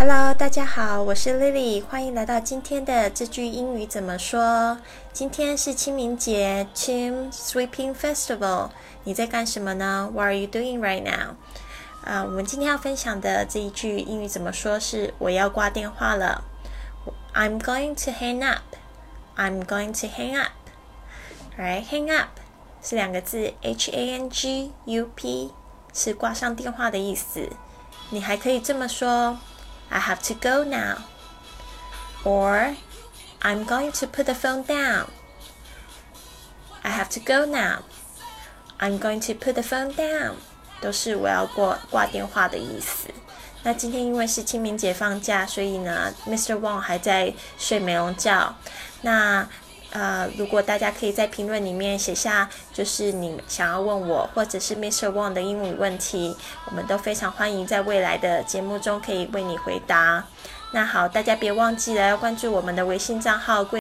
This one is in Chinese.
Hello，大家好，我是 Lily，欢迎来到今天的这句英语怎么说。今天是清明节，Qing Sweeping Festival。你在干什么呢？What are you doing right now？啊，我们今天要分享的这一句英语怎么说是我要挂电话了。I'm going to hang up. I'm going to hang up. Right, hang up 是两个字，H A N G U P 是挂上电话的意思。你还可以这么说。I have to go now. Or I'm going to put the phone down. I have to go now. I'm going to put the phone down. 都是我要挂挂电话的意思。那今天因为是清明节放假，所以呢，Mr. Wang 还在睡美容觉。那 呃，如果大家可以在评论里面写下，就是你想要问我或者是 Mr. Wang 的英语问题，我们都非常欢迎在未来的节目中可以为你回答。那好，大家别忘记了要关注我们的微信账号。